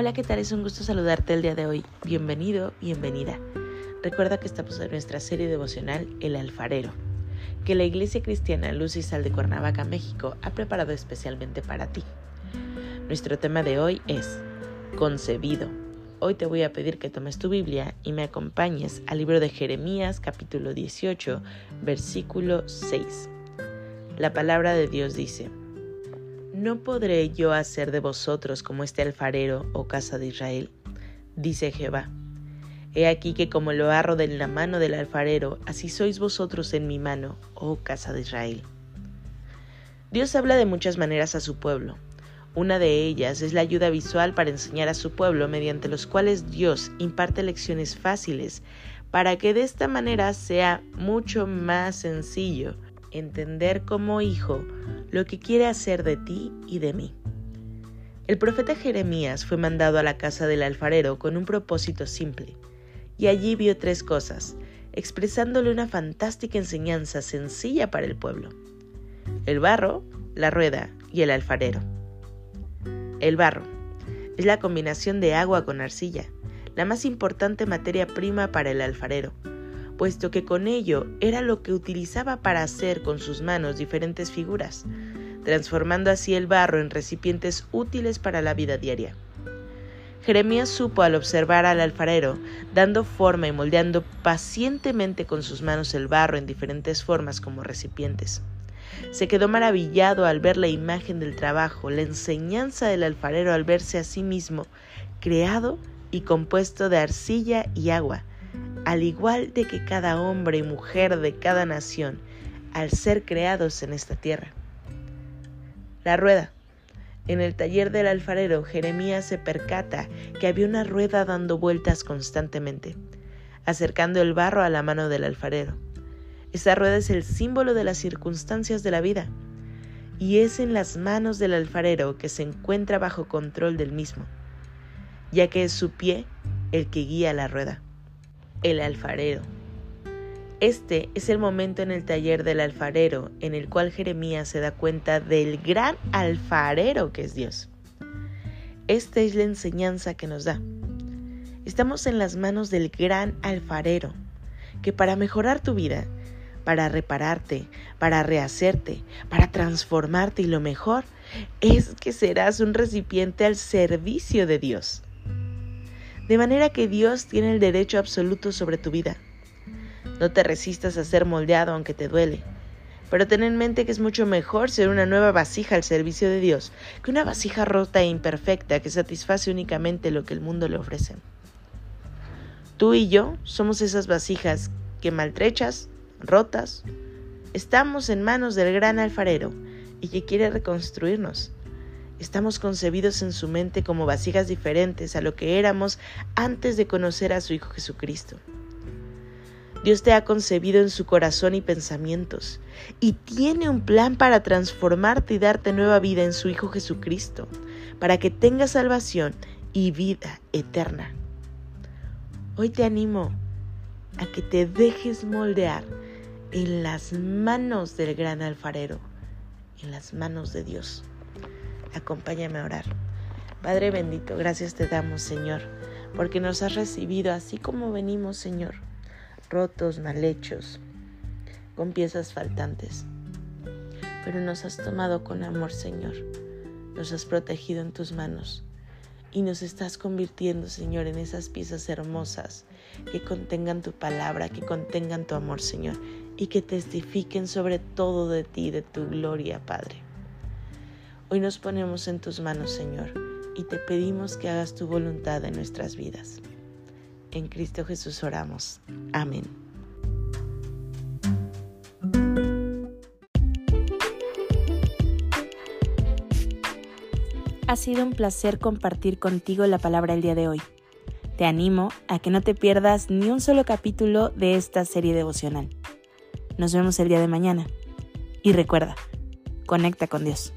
Hola, ¿qué tal? Es un gusto saludarte el día de hoy. Bienvenido, bienvenida. Recuerda que estamos en nuestra serie devocional El Alfarero, que la Iglesia Cristiana Luz y Sal de Cuernavaca, México, ha preparado especialmente para ti. Nuestro tema de hoy es Concebido. Hoy te voy a pedir que tomes tu Biblia y me acompañes al libro de Jeremías capítulo 18, versículo 6. La palabra de Dios dice, ¿No podré yo hacer de vosotros como este alfarero, oh casa de Israel? Dice Jehová. He aquí que como lo arro de la mano del alfarero, así sois vosotros en mi mano, oh casa de Israel. Dios habla de muchas maneras a su pueblo. Una de ellas es la ayuda visual para enseñar a su pueblo mediante los cuales Dios imparte lecciones fáciles para que de esta manera sea mucho más sencillo entender como hijo lo que quiere hacer de ti y de mí. El profeta Jeremías fue mandado a la casa del alfarero con un propósito simple, y allí vio tres cosas, expresándole una fantástica enseñanza sencilla para el pueblo. El barro, la rueda y el alfarero. El barro es la combinación de agua con arcilla, la más importante materia prima para el alfarero, puesto que con ello era lo que utilizaba para hacer con sus manos diferentes figuras, transformando así el barro en recipientes útiles para la vida diaria. Jeremías supo al observar al alfarero, dando forma y moldeando pacientemente con sus manos el barro en diferentes formas como recipientes. Se quedó maravillado al ver la imagen del trabajo, la enseñanza del alfarero al verse a sí mismo, creado y compuesto de arcilla y agua, al igual de que cada hombre y mujer de cada nación, al ser creados en esta tierra. La rueda. En el taller del alfarero, Jeremías se percata que había una rueda dando vueltas constantemente, acercando el barro a la mano del alfarero. Esta rueda es el símbolo de las circunstancias de la vida, y es en las manos del alfarero que se encuentra bajo control del mismo, ya que es su pie el que guía la rueda el alfarero. Este es el momento en el taller del alfarero en el cual Jeremías se da cuenta del gran alfarero que es Dios. Esta es la enseñanza que nos da. Estamos en las manos del gran alfarero, que para mejorar tu vida, para repararte, para rehacerte, para transformarte y lo mejor es que serás un recipiente al servicio de Dios de manera que Dios tiene el derecho absoluto sobre tu vida. No te resistas a ser moldeado aunque te duele, pero ten en mente que es mucho mejor ser una nueva vasija al servicio de Dios que una vasija rota e imperfecta que satisface únicamente lo que el mundo le ofrece. Tú y yo somos esas vasijas que maltrechas, rotas, estamos en manos del gran alfarero y que quiere reconstruirnos Estamos concebidos en su mente como vasijas diferentes a lo que éramos antes de conocer a su Hijo Jesucristo. Dios te ha concebido en su corazón y pensamientos y tiene un plan para transformarte y darte nueva vida en su Hijo Jesucristo, para que tengas salvación y vida eterna. Hoy te animo a que te dejes moldear en las manos del gran alfarero, en las manos de Dios. Acompáñame a orar. Padre bendito, gracias te damos, Señor, porque nos has recibido así como venimos, Señor, rotos, mal hechos, con piezas faltantes. Pero nos has tomado con amor, Señor, nos has protegido en tus manos y nos estás convirtiendo, Señor, en esas piezas hermosas que contengan tu palabra, que contengan tu amor, Señor, y que testifiquen sobre todo de ti, de tu gloria, Padre. Hoy nos ponemos en tus manos, Señor, y te pedimos que hagas tu voluntad en nuestras vidas. En Cristo Jesús oramos. Amén. Ha sido un placer compartir contigo la palabra el día de hoy. Te animo a que no te pierdas ni un solo capítulo de esta serie devocional. Nos vemos el día de mañana. Y recuerda, conecta con Dios.